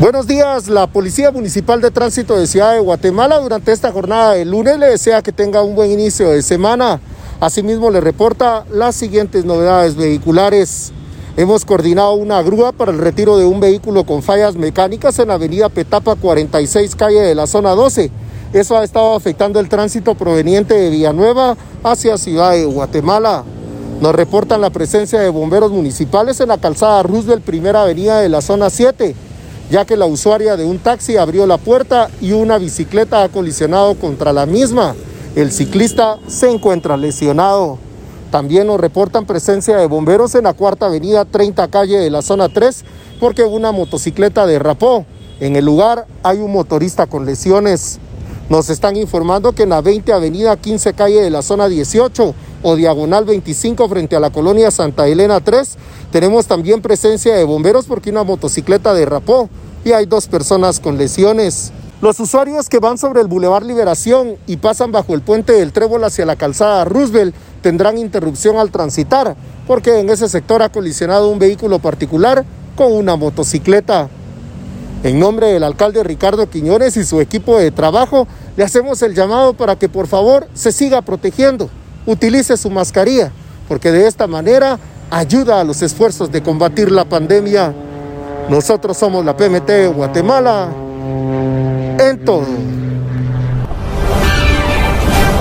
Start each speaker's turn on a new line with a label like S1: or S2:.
S1: Buenos días, la Policía Municipal de Tránsito de Ciudad de Guatemala durante esta jornada de lunes le desea que tenga un buen inicio de semana. Asimismo le reporta las siguientes novedades vehiculares. Hemos coordinado una grúa para el retiro de un vehículo con fallas mecánicas en la avenida Petapa 46, calle de la zona 12. Eso ha estado afectando el tránsito proveniente de Villanueva hacia Ciudad de Guatemala. Nos reportan la presencia de bomberos municipales en la calzada Roosevelt, primera avenida de la zona 7 ya que la usuaria de un taxi abrió la puerta y una bicicleta ha colisionado contra la misma. El ciclista se encuentra lesionado. También nos reportan presencia de bomberos en la cuarta avenida 30 calle de la zona 3 porque una motocicleta derrapó. En el lugar hay un motorista con lesiones. Nos están informando que en la 20 avenida 15 calle de la zona 18 o diagonal 25 frente a la colonia Santa Elena 3 tenemos también presencia de bomberos porque una motocicleta derrapó y hay dos personas con lesiones. Los usuarios que van sobre el Boulevard Liberación y pasan bajo el puente del Trébol hacia la calzada Roosevelt tendrán interrupción al transitar porque en ese sector ha colisionado un vehículo particular con una motocicleta. En nombre del alcalde Ricardo Quiñones y su equipo de trabajo, le hacemos el llamado para que por favor se siga protegiendo, utilice su mascarilla, porque de esta manera ayuda a los esfuerzos de combatir la pandemia. Nosotros somos la PMT Guatemala en todo.